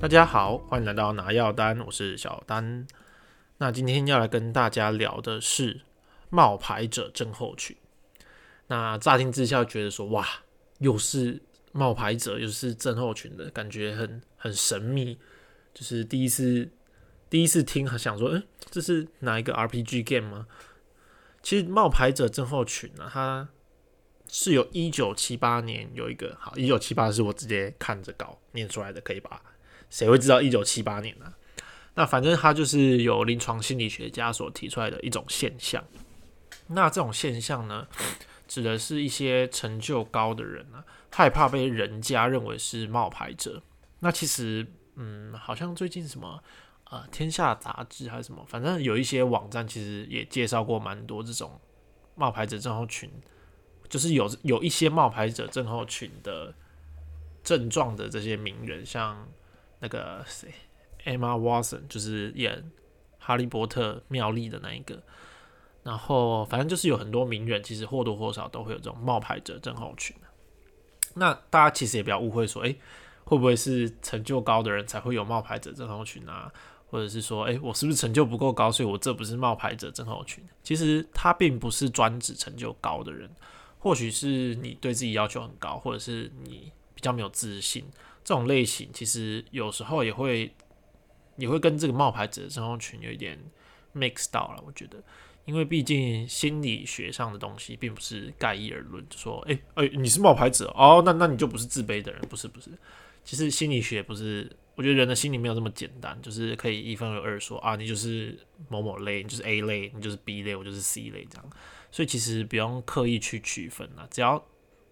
大家好，欢迎来到拿药单，我是小丹。那今天要来跟大家聊的是冒牌者症候群。那乍听之下觉得说，哇，又是冒牌者，又是症候群的感觉，很很神秘。就是第一次第一次听，想说，嗯，这是哪一个 RPG game 吗？其实冒牌者症候群呢，它是有一九七八年有一个，好，一九七八是我直接看着稿念出来的，可以吧？谁会知道一九七八年呢？那反正它就是有临床心理学家所提出来的一种现象。那这种现象呢，指的是一些成就高的人啊，害怕被人家认为是冒牌者。那其实，嗯，好像最近什么，呃，天下杂志还是什么，反正有一些网站其实也介绍过蛮多这种冒牌者症候群，就是有有一些冒牌者症候群的症状的这些名人，像。那个谁，Emma Watson 就是演哈利波特妙丽的那一个，然后反正就是有很多名人，其实或多或少都会有这种冒牌者症候群那大家其实也不要误会说，诶，会不会是成就高的人才会有冒牌者症候群啊？或者是说，诶，我是不是成就不够高，所以我这不是冒牌者症候群？其实它并不是专指成就高的人，或许是你对自己要求很高，或者是你比较没有自信。这种类型其实有时候也会也会跟这个冒牌者症候群有一点 mix 到了，我觉得，因为毕竟心理学上的东西并不是概一而论，就说，哎哎，你是冒牌者哦，那那你就不是自卑的人，不是不是，其实心理学不是，我觉得人的心理没有这么简单，就是可以一分为二说啊，你就是某某类，你就是 A 类，你就是 B 类，我就是 C 类这样，所以其实不用刻意去区分了，只要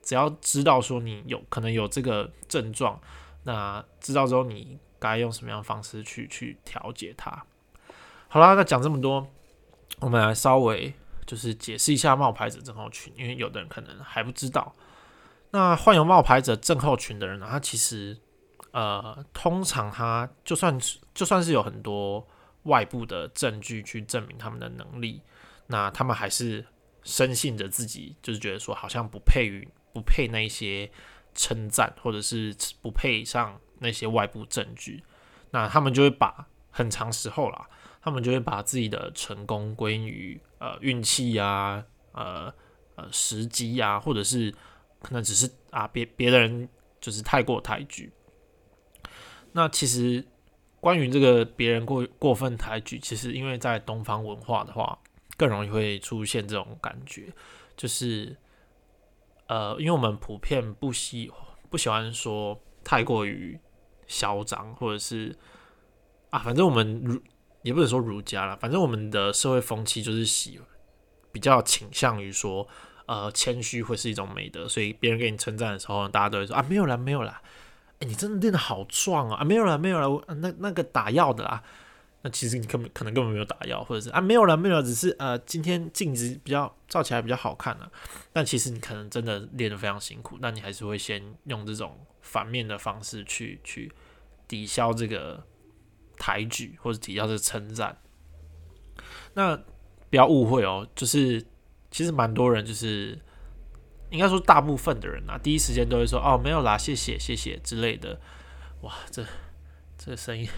只要知道说你有可能有这个症状。那知道之后，你该用什么样的方式去去调节它？好啦，那讲这么多，我们来稍微就是解释一下冒牌者症候群，因为有的人可能还不知道。那患有冒牌者症候群的人呢，他其实呃，通常他就算就算是有很多外部的证据去证明他们的能力，那他们还是深信着自己，就是觉得说好像不配于不配那些。称赞，或者是不配上那些外部证据，那他们就会把很长时候啦，他们就会把自己的成功归因于呃运气啊，呃呃时机啊，或者是可能只是啊别别的人就是太过抬举。那其实关于这个别人过过分抬举，其实因为在东方文化的话，更容易会出现这种感觉，就是。呃，因为我们普遍不喜不喜欢说太过于嚣张，或者是啊，反正我们儒也不能说儒家了，反正我们的社会风气就是喜比较倾向于说，呃，谦虚会是一种美德，所以别人给你称赞的时候，大家都会说啊，没有啦，没有啦，哎，你真的练得好壮啊，啊，没有啦，没有啦，那那个打药的啦。其实你根本可能根本没有打药，或者是啊没有了没有，只是呃今天镜子比较照起来比较好看了。但其实你可能真的练得非常辛苦，那你还是会先用这种反面的方式去去抵消这个抬举或者抵消这个称赞。那不要误会哦，就是其实蛮多人就是应该说大部分的人啊，第一时间都会说哦没有啦，谢谢谢谢之类的。哇，这这声音。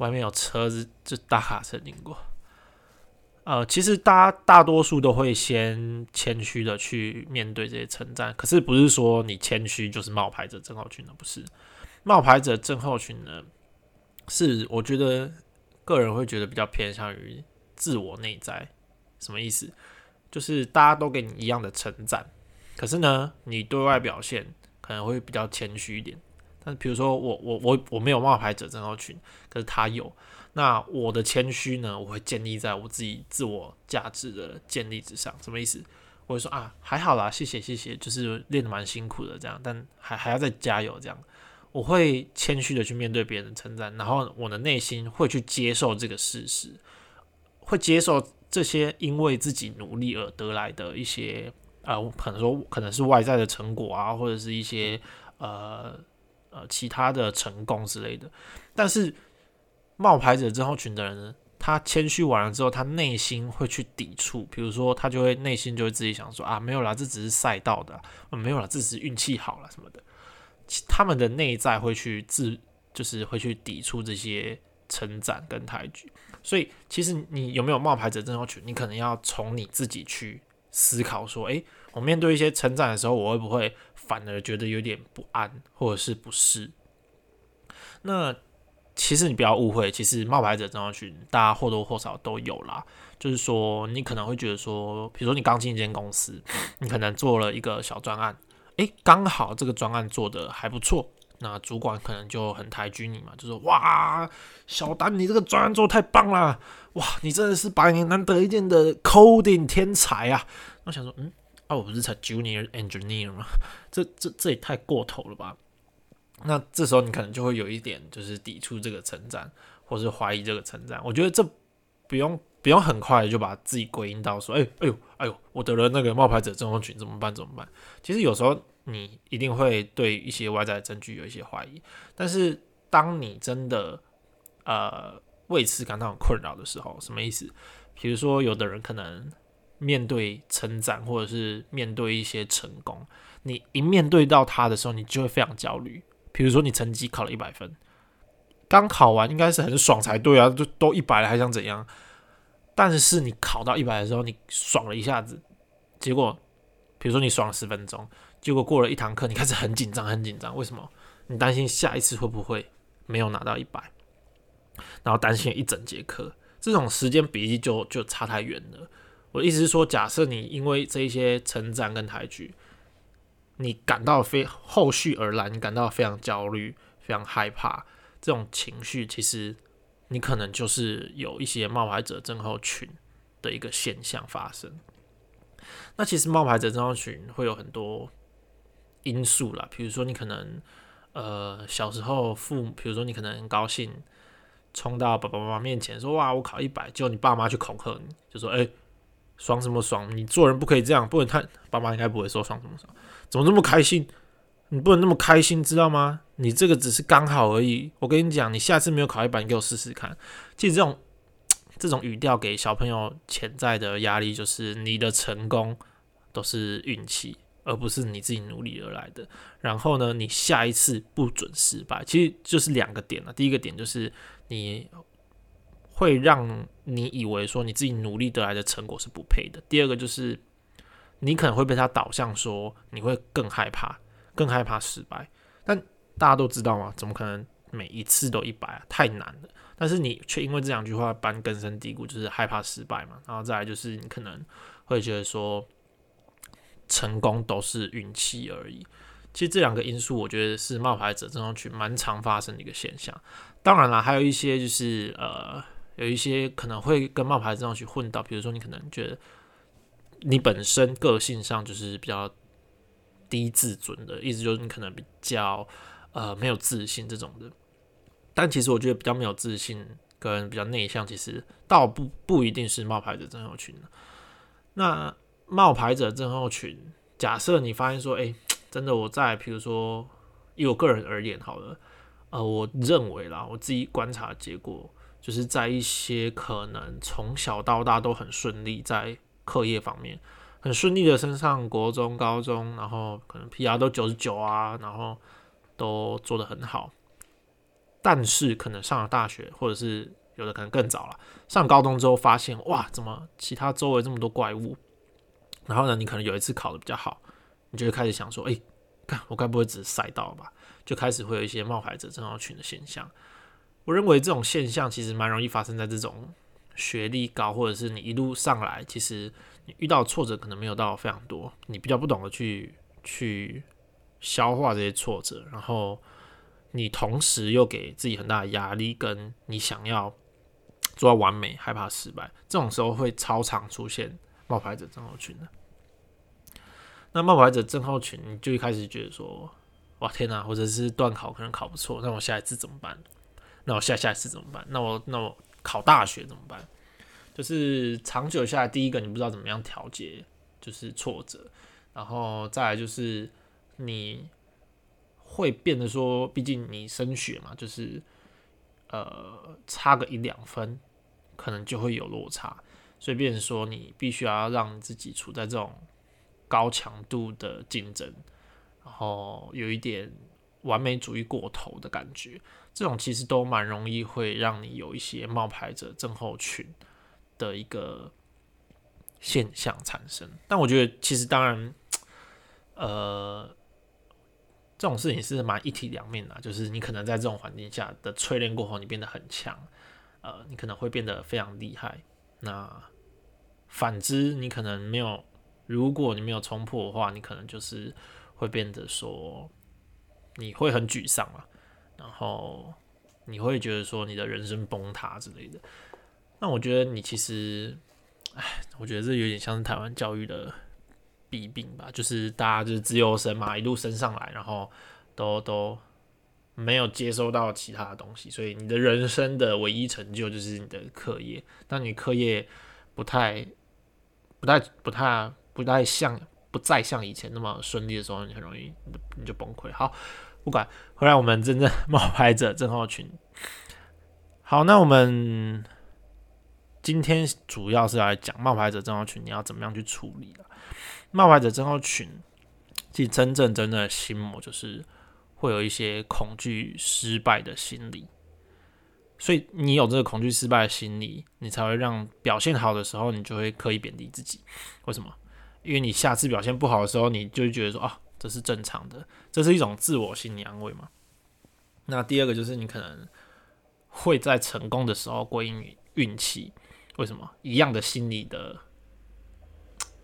外面有车子，就大卡车经过。呃，其实大家大多数都会先谦虚的去面对这些称赞，可是不是说你谦虚就是冒牌者症候群的，不是。冒牌者症候群呢，是我觉得个人会觉得比较偏向于自我内在。什么意思？就是大家都给你一样的称赞，可是呢，你对外表现可能会比较谦虚一点。但比如说我我我我没有冒牌者症候群，可是他有。那我的谦虚呢？我会建立在我自己自我价值的建立之上。什么意思？我会说啊，还好啦，谢谢谢谢，就是练的蛮辛苦的这样，但还还要再加油这样。我会谦虚的去面对别人的称赞，然后我的内心会去接受这个事实，会接受这些因为自己努力而得来的一些呃，可能说可能是外在的成果啊，或者是一些呃。呃，其他的成功之类的，但是冒牌者症候群的人呢，他谦虚完了之后，他内心会去抵触，比如说他就会内心就会自己想说啊，没有啦，这只是赛道的，没有啦，这只是运气好了什么的。他们的内在会去自就是会去抵触这些成长跟抬举。所以，其实你有没有冒牌者症候群，你可能要从你自己去思考说：，诶，我面对一些称赞的时候，我会不会反而觉得有点不安，或者是不适？那其实你不要误会，其实冒牌者症候群大家或多或少都有啦。就是说，你可能会觉得说，比如说你刚进一间公司，你可能做了一个小专案，诶，刚好这个专案做的还不错。那主管可能就很抬举你嘛，就说哇，小丹你这个专案做太棒了，哇，你真的是百年难得一见的 coding 天才啊！我想说，嗯，啊，我不是才 junior engineer 吗？这这这也太过头了吧？那这时候你可能就会有一点就是抵触这个称赞，或是怀疑这个称赞。我觉得这不用不用很快就把自己归因到说，哎哎呦哎呦，我得了那个冒牌者症候群，怎么办怎么办？其实有时候。你一定会对一些外在的证据有一些怀疑，但是当你真的呃为此感到很困扰的时候，什么意思？比如说，有的人可能面对成长，或者是面对一些成功，你一面对到他的时候，你就会非常焦虑。比如说，你成绩考了一百分，刚考完应该是很爽才对啊，就都一百了，还想怎样？但是你考到一百的时候，你爽了一下子，结果比如说你爽了十分钟。结果过了一堂课，你开始很紧张，很紧张。为什么？你担心下一次会不会没有拿到一百，然后担心一整节课，这种时间比例就就差太远了。我的意思是说，假设你因为这一些成长跟抬举，你感到非后续而来，你感到非常焦虑、非常害怕，这种情绪，其实你可能就是有一些冒牌者症候群的一个现象发生。那其实冒牌者症候群会有很多。因素啦，比如说你可能，呃，小时候父母，比如说你可能很高兴，冲到爸爸妈妈面前说：“哇，我考一百！”就你爸妈去恐吓你，就说：“哎，爽什么爽？你做人不可以这样，不能太……爸妈应该不会说爽什么爽，怎么这么开心？你不能那么开心，知道吗？你这个只是刚好而已。我跟你讲，你下次没有考一百，你给我试试看。其实这种 这种语调给小朋友潜在的压力，就是你的成功都是运气。”而不是你自己努力而来的。然后呢，你下一次不准失败，其实就是两个点了。第一个点就是你会让你以为说你自己努力得来的成果是不配的。第二个就是你可能会被他导向说你会更害怕，更害怕失败。但大家都知道嘛，怎么可能每一次都一百啊？太难了。但是你却因为这两句话般根深蒂固，就是害怕失败嘛。然后再来就是你可能会觉得说。成功都是运气而已。其实这两个因素，我觉得是冒牌者症候群蛮常发生的一个现象。当然了，还有一些就是呃，有一些可能会跟冒牌症候群混到，比如说你可能觉得你本身个性上就是比较低自尊的，意思就是你可能比较呃没有自信这种的。但其实我觉得比较没有自信跟比较内向，其实倒不不一定是冒牌者症候群那冒牌者症候群，假设你发现说，哎，真的我在，比如说以我个人而言，好了，呃，我认为啦，我自己观察结果，就是在一些可能从小到大都很顺利，在课业方面很顺利的升上国中、高中，然后可能 PR 都九十九啊，然后都做得很好，但是可能上了大学，或者是有的可能更早了，上高中之后发现，哇，怎么其他周围这么多怪物？然后呢，你可能有一次考的比较好，你就会开始想说，哎，看我该不会只是赛道吧？就开始会有一些冒牌者症候群的现象。我认为这种现象其实蛮容易发生在这种学历高，或者是你一路上来，其实遇到挫折可能没有到非常多，你比较不懂得去去消化这些挫折，然后你同时又给自己很大的压力，跟你想要做到完美，害怕失败，这种时候会超常出现冒牌者症候群的。那冒牌者症候群，你就一开始觉得说，哇天哪，或者是断考可能考不错，那我下一次怎么办？那我下下一次怎么办？那我那我考大学怎么办？就是长久下来，第一个你不知道怎么样调节，就是挫折，然后再来就是你会变得说，毕竟你升学嘛，就是呃差个一两分，可能就会有落差，所以变成说你必须要让自己处在这种。高强度的竞争，然后有一点完美主义过头的感觉，这种其实都蛮容易会让你有一些冒牌者症候群的一个现象产生。但我觉得其实当然，呃，这种事情是蛮一体两面的，就是你可能在这种环境下的淬炼过后，你变得很强，呃，你可能会变得非常厉害。那反之，你可能没有，如果你没有冲破的话，你可能就是会变得说，你会很沮丧啊，然后你会觉得说你的人生崩塌之类的。那我觉得你其实，哎，我觉得这有点像是台湾教育的弊病吧，就是大家就是自由生嘛，一路升上来，然后都都没有接收到其他的东西，所以你的人生的唯一成就就是你的课业。当你课业不太、不太、不太、不太像、不再像以前那么顺利的时候，你很容易你就崩溃。好，不管回来，我们真正冒牌者郑浩群。好，那我们。今天主要是来讲冒牌者症候群，你要怎么样去处理了？冒牌者症候群，其实真正真正的心魔就是会有一些恐惧失败的心理，所以你有这个恐惧失败的心理，你才会让表现好的时候，你就会刻意贬低自己。为什么？因为你下次表现不好的时候，你就会觉得说啊，这是正常的，这是一种自我心理安慰嘛。那第二个就是你可能会在成功的时候归因于运气。为什么一样的心理的，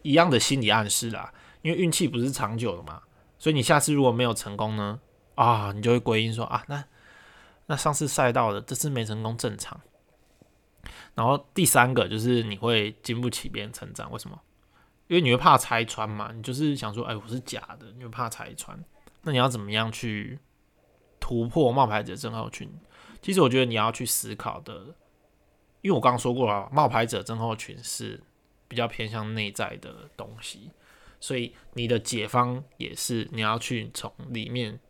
一样的心理暗示啦？因为运气不是长久的嘛，所以你下次如果没有成功呢，啊，你就会归因说啊，那那上次赛道的这次没成功正常。然后第三个就是你会经不起别人成长，为什么？因为你会怕拆穿嘛，你就是想说，哎，我是假的，你会怕拆穿。那你要怎么样去突破冒牌者症候群？其实我觉得你要去思考的。因为我刚刚说过了，冒牌者症候群是比较偏向内在的东西，所以你的解方也是你要去从里面，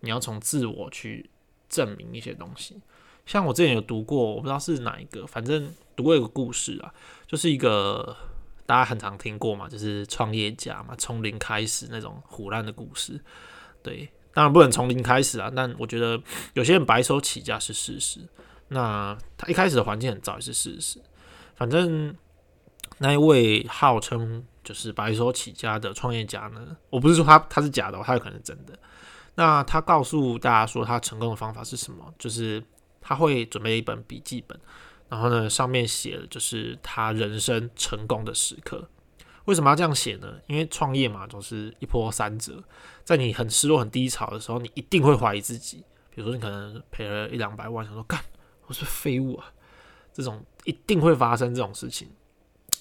你要从自我去证明一些东西。像我之前有读过，我不知道是哪一个，反正读过一个故事啊，就是一个大家很常听过嘛，就是创业家嘛，从零开始那种虎烂的故事。对，当然不能从零开始啊，但我觉得有些人白手起家是事实。那他一开始的环境很糟也是事实，反正那一位号称就是白手起家的创业家呢，我不是说他他是假的，他有可能是真的。那他告诉大家说他成功的方法是什么？就是他会准备一本笔记本，然后呢上面写的就是他人生成功的时刻。为什么要这样写呢？因为创业嘛，总是一波三折，在你很失落、很低潮的时候，你一定会怀疑自己。比如说你可能赔了一两百万，想说干。我是废物啊！这种一定会发生这种事情，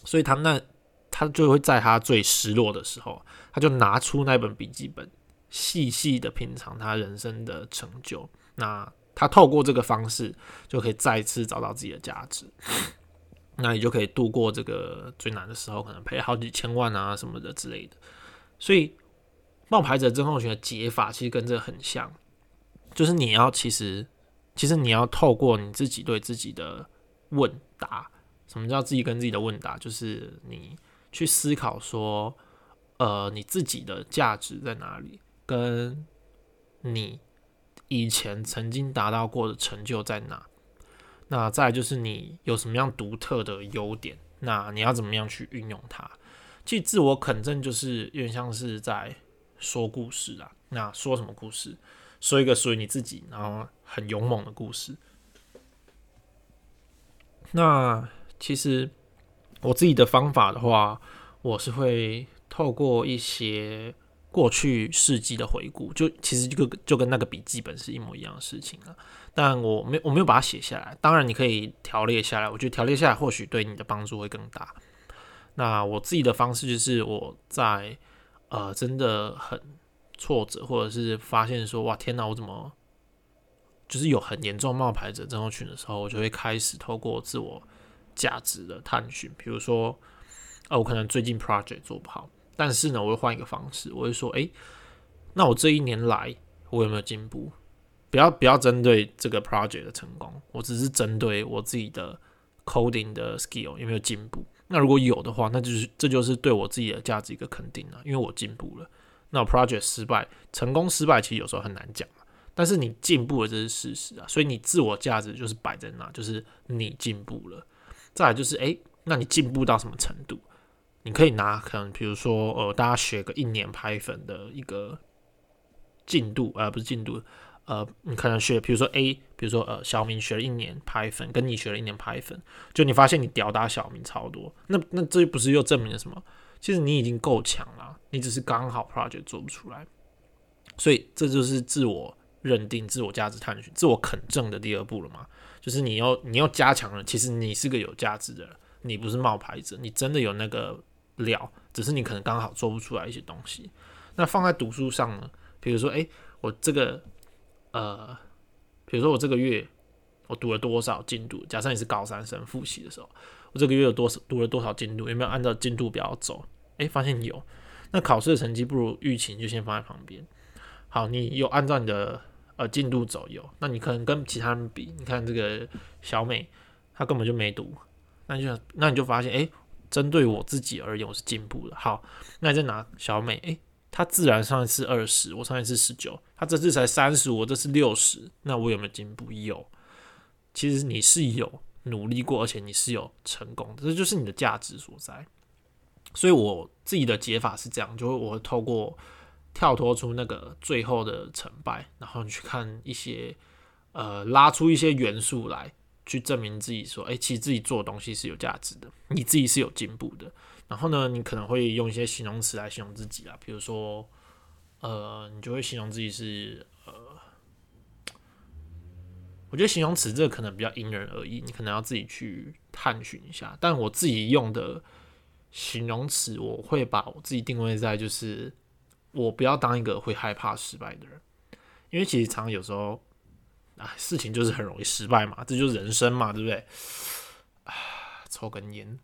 所以他那他就会在他最失落的时候，他就拿出那本笔记本，细细的品尝他人生的成就。那他透过这个方式，就可以再次找到自己的价值。那你就可以度过这个最难的时候，可能赔好几千万啊什么的之类的。所以冒牌者症候群的解法其实跟这个很像，就是你要其实。其实你要透过你自己对自己的问答，什么叫自己跟自己的问答？就是你去思考说，呃，你自己的价值在哪里，跟你以前曾经达到过的成就在哪？那再就是你有什么样独特的优点？那你要怎么样去运用它？其实自我肯定就是有点像是在说故事啊。那说什么故事？说一个属于你自己，然后很勇猛的故事。那其实我自己的方法的话，我是会透过一些过去事迹的回顾，就其实就就跟那个笔记本是一模一样的事情了。但我没我没有把它写下来，当然你可以条列下来，我觉得条列下来或许对你的帮助会更大。那我自己的方式就是我在呃真的很。挫折，或者是发现说哇天哪，我怎么就是有很严重冒牌者症候群的时候，我就会开始透过自我价值的探寻，比如说，呃，我可能最近 project 做不好，但是呢，我会换一个方式，我会说，诶，那我这一年来我有没有进步？不要不要针对这个 project 的成功，我只是针对我自己的 coding 的 skill 有没有进步。那如果有的话，那就是这就是对我自己的价值一个肯定了，因为我进步了。那 project 失败、成功、失败，其实有时候很难讲但是你进步了，这是事实啊，所以你自我价值就是摆在那，就是你进步了。再来就是，诶，那你进步到什么程度？你可以拿可能比如说，呃，大家学个一年拍粉的一个进度，呃，不是进度，呃，你可能学，比如说 A，比如说呃，小明学了一年拍粉，跟你学了一年拍粉，就你发现你屌打小明超多，那那这不是又证明了什么？其实你已经够强了，你只是刚好 project 做不出来，所以这就是自我。认定自我价值探寻、自我肯证的第二步了嘛？就是你要你要加强了，其实你是个有价值的人，你不是冒牌者，你真的有那个料，只是你可能刚好做不出来一些东西。那放在读书上呢？比如说，诶，我这个呃，比如说我这个月我读了多少进度？假设你是高三生复习的时候，我这个月有多少读了多少进度？有没有按照进度表走？诶，发现有，那考试的成绩不如预期，就先放在旁边。好，你有按照你的。呃，进度走有，那你可能跟其他人比，你看这个小美，她根本就没读，那就那你就发现，哎，针对我自己而言，我是进步的。好，那你再拿小美，哎，她自然上一次二十，我上一次十九，她这次才三十，我这次六十，那我有没有进步？有，其实你是有努力过，而且你是有成功的，这就是你的价值所在。所以我自己的解法是这样，就是我透过。跳脱出那个最后的成败，然后你去看一些呃，拉出一些元素来，去证明自己说，哎，其实自己做的东西是有价值的，你自己是有进步的。然后呢，你可能会用一些形容词来形容自己啊，比如说，呃，你就会形容自己是呃，我觉得形容词这个可能比较因人而异，你可能要自己去探寻一下。但我自己用的形容词，我会把我自己定位在就是。我不要当一个会害怕失败的人，因为其实常常有时候，啊，事情就是很容易失败嘛，这就是人生嘛，对不对？啊，抽根烟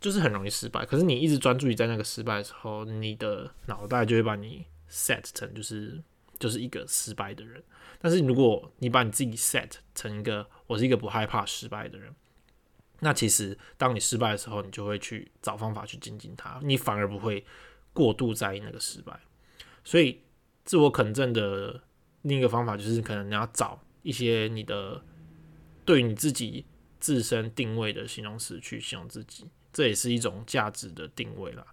就是很容易失败。可是你一直专注于在那个失败的时候，你的脑袋就会把你 set 成就是就是一个失败的人。但是如果你把你自己 set 成一个我是一个不害怕失败的人，那其实当你失败的时候，你就会去找方法去精进它，你反而不会。过度在意那个失败，所以自我肯证的另一个方法就是，可能你要找一些你的对你自己自身定位的形容词去形容自己，这也是一种价值的定位啦。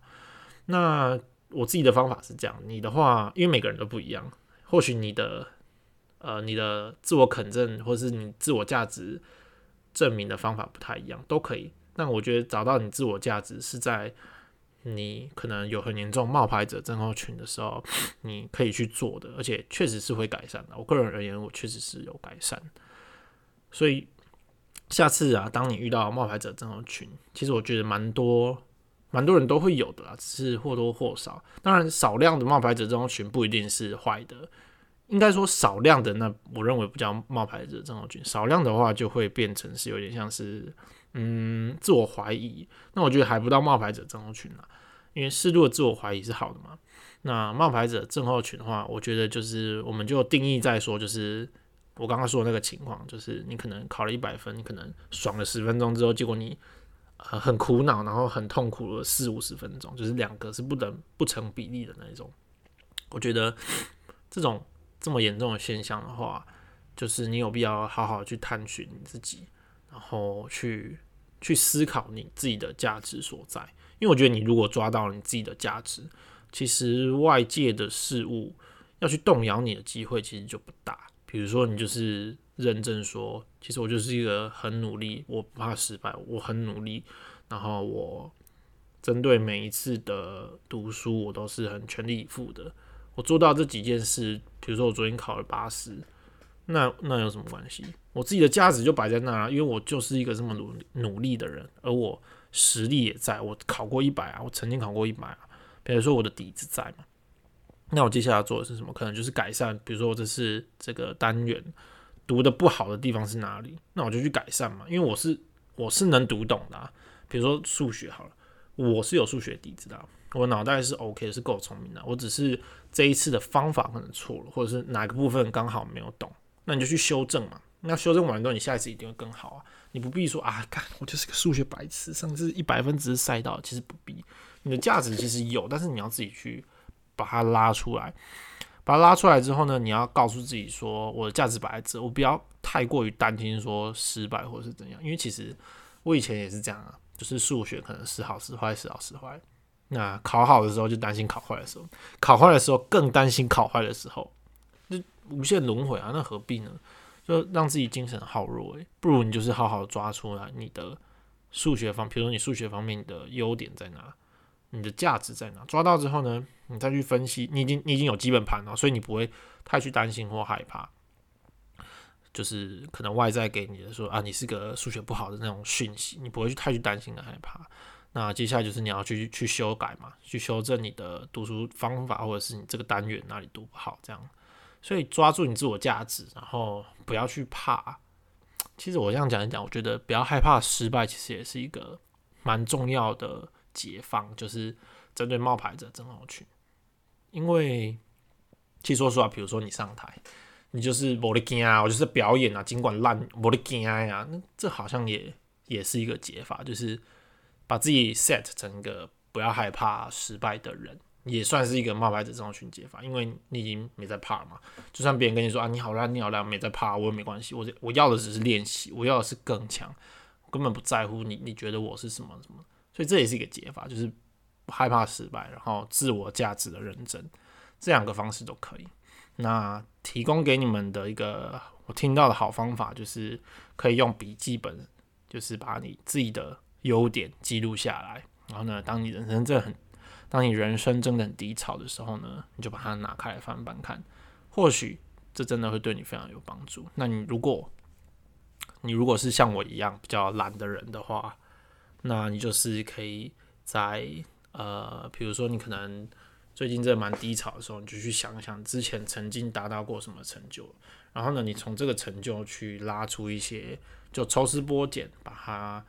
那我自己的方法是这样，你的话，因为每个人都不一样，或许你的呃你的自我肯证或是你自我价值证明的方法不太一样，都可以。但我觉得找到你自我价值是在。你可能有很严重冒牌者症候群的时候，你可以去做的，而且确实是会改善的。我个人而言，我确实是有改善。所以下次啊，当你遇到冒牌者症候群，其实我觉得蛮多蛮多人都会有的啦，只是或多或少。当然，少量的冒牌者症候群不一定是坏的，应该说少量的那我认为不叫冒牌者症候群，少量的话就会变成是有点像是。嗯，自我怀疑，那我觉得还不到冒牌者症候群啊，因为适度的自我怀疑是好的嘛。那冒牌者症候群的话，我觉得就是我们就定义在说，就是我刚刚说的那个情况，就是你可能考了一百分，你可能爽了十分钟之后，结果你呃很苦恼，然后很痛苦了四五十分钟，就是两个是不等不成比例的那种。我觉得这种这么严重的现象的话，就是你有必要好好去探寻你自己。然后去去思考你自己的价值所在，因为我觉得你如果抓到了你自己的价值，其实外界的事物要去动摇你的机会其实就不大。比如说，你就是认证说，其实我就是一个很努力，我不怕失败，我很努力，然后我针对每一次的读书，我都是很全力以赴的。我做到这几件事，比如说我昨天考了八十。那那有什么关系？我自己的价值就摆在那啊，因为我就是一个这么努努力的人，而我实力也在，我考过一百啊，我曾经考过一百啊。比如说我的底子在嘛，那我接下来做的是什么？可能就是改善。比如说我这是这个单元读的不好的地方是哪里？那我就去改善嘛，因为我是我是能读懂的。啊比如说数学好了，我是有数学底子的，我脑袋是 OK 是够聪明的，我只是这一次的方法可能错了，或者是哪个部分刚好没有懂。那你就去修正嘛。那修正完之后，你下一次一定会更好啊。你不必说啊，看我就是个数学白痴，上次一百分只是赛道，其实不必。你的价值其实有，但是你要自己去把它拉出来。把它拉出来之后呢，你要告诉自己说，我的价值摆在这，我不要太过于担心说失败或者是怎样，因为其实我以前也是这样啊，就是数学可能时好时坏，时好时坏。那考好的时候就担心考坏的时候，考坏的时候更担心考坏的时候，就无限轮回啊！那何必呢？就让自己精神耗弱诶，不如你就是好好抓出来你的数学方，比如说你数学方面的优点在哪，你的价值在哪，抓到之后呢，你再去分析，你已经你已经有基本盘了，所以你不会太去担心或害怕，就是可能外在给你的说啊，你是个数学不好的那种讯息，你不会去太去担心的害怕。那接下来就是你要去去修改嘛，去修正你的读书方法，或者是你这个单元哪里读不好这样。所以抓住你自我价值，然后不要去怕。其实我这样讲一讲，我觉得不要害怕失败，其实也是一个蛮重要的解放，就是针对冒牌者症候群。因为其实说实话，比如说你上台，你就是我的惊啊，我就是表演啊，尽管烂我的惊呀，那这好像也也是一个解法，就是。把自己 set 成一个不要害怕失败的人，也算是一个冒牌者这种群解法，因为你已经没在怕了嘛。就算别人跟你说啊，你好烂，你好烂，没在怕，我也没关系。我我要的只是练习，我要的是更强，根本不在乎你你觉得我是什么什么。所以这也是一个解法，就是害怕失败，然后自我价值的认真，这两个方式都可以。那提供给你们的一个我听到的好方法，就是可以用笔记本，就是把你自己的。优点记录下来，然后呢，当你人生真的很，当你人生真的很低潮的时候呢，你就把它拿开来翻翻看，或许这真的会对你非常有帮助。那你如果，你如果是像我一样比较懒的人的话，那你就是可以在呃，比如说你可能最近这蛮低潮的时候，你就去想想之前曾经达到过什么成就，然后呢，你从这个成就去拉出一些，就抽丝剥茧，把它。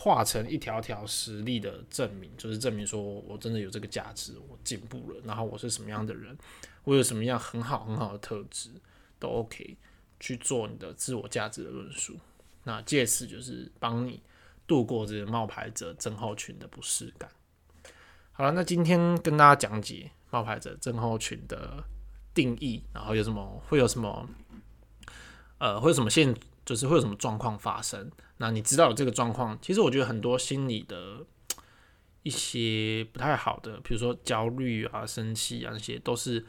化成一条条实力的证明，就是证明说我真的有这个价值，我进步了，然后我是什么样的人，我有什么样很好很好的特质，都 OK 去做你的自我价值的论述。那借此就是帮你度过这个冒牌者症候群的不适感。好了，那今天跟大家讲解冒牌者症候群的定义，然后有什么会有什么，呃，会有什么现。就是会有什么状况发生？那你知道有这个状况，其实我觉得很多心理的一些不太好的，比如说焦虑啊、生气啊，那些都是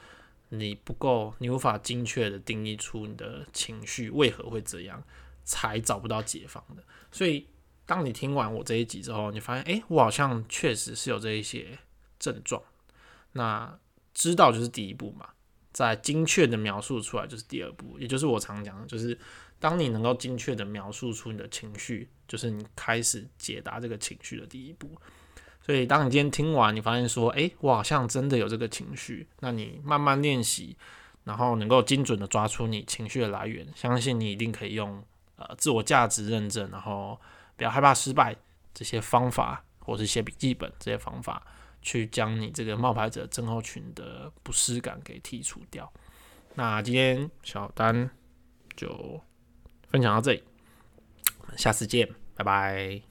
你不够，你无法精确的定义出你的情绪为何会这样，才找不到解放的。所以，当你听完我这一集之后，你发现，哎，我好像确实是有这一些症状。那知道就是第一步嘛，在精确的描述出来就是第二步，也就是我常讲，就是。当你能够精确的描述出你的情绪，就是你开始解答这个情绪的第一步。所以，当你今天听完，你发现说，诶，我好像真的有这个情绪，那你慢慢练习，然后能够精准的抓出你情绪的来源，相信你一定可以用呃自我价值认证，然后不要害怕失败这些方法，或是写笔记本这些方法，去将你这个冒牌者症候群的不适感给剔除掉。那今天小丹就。分享到这里，下次见，拜拜。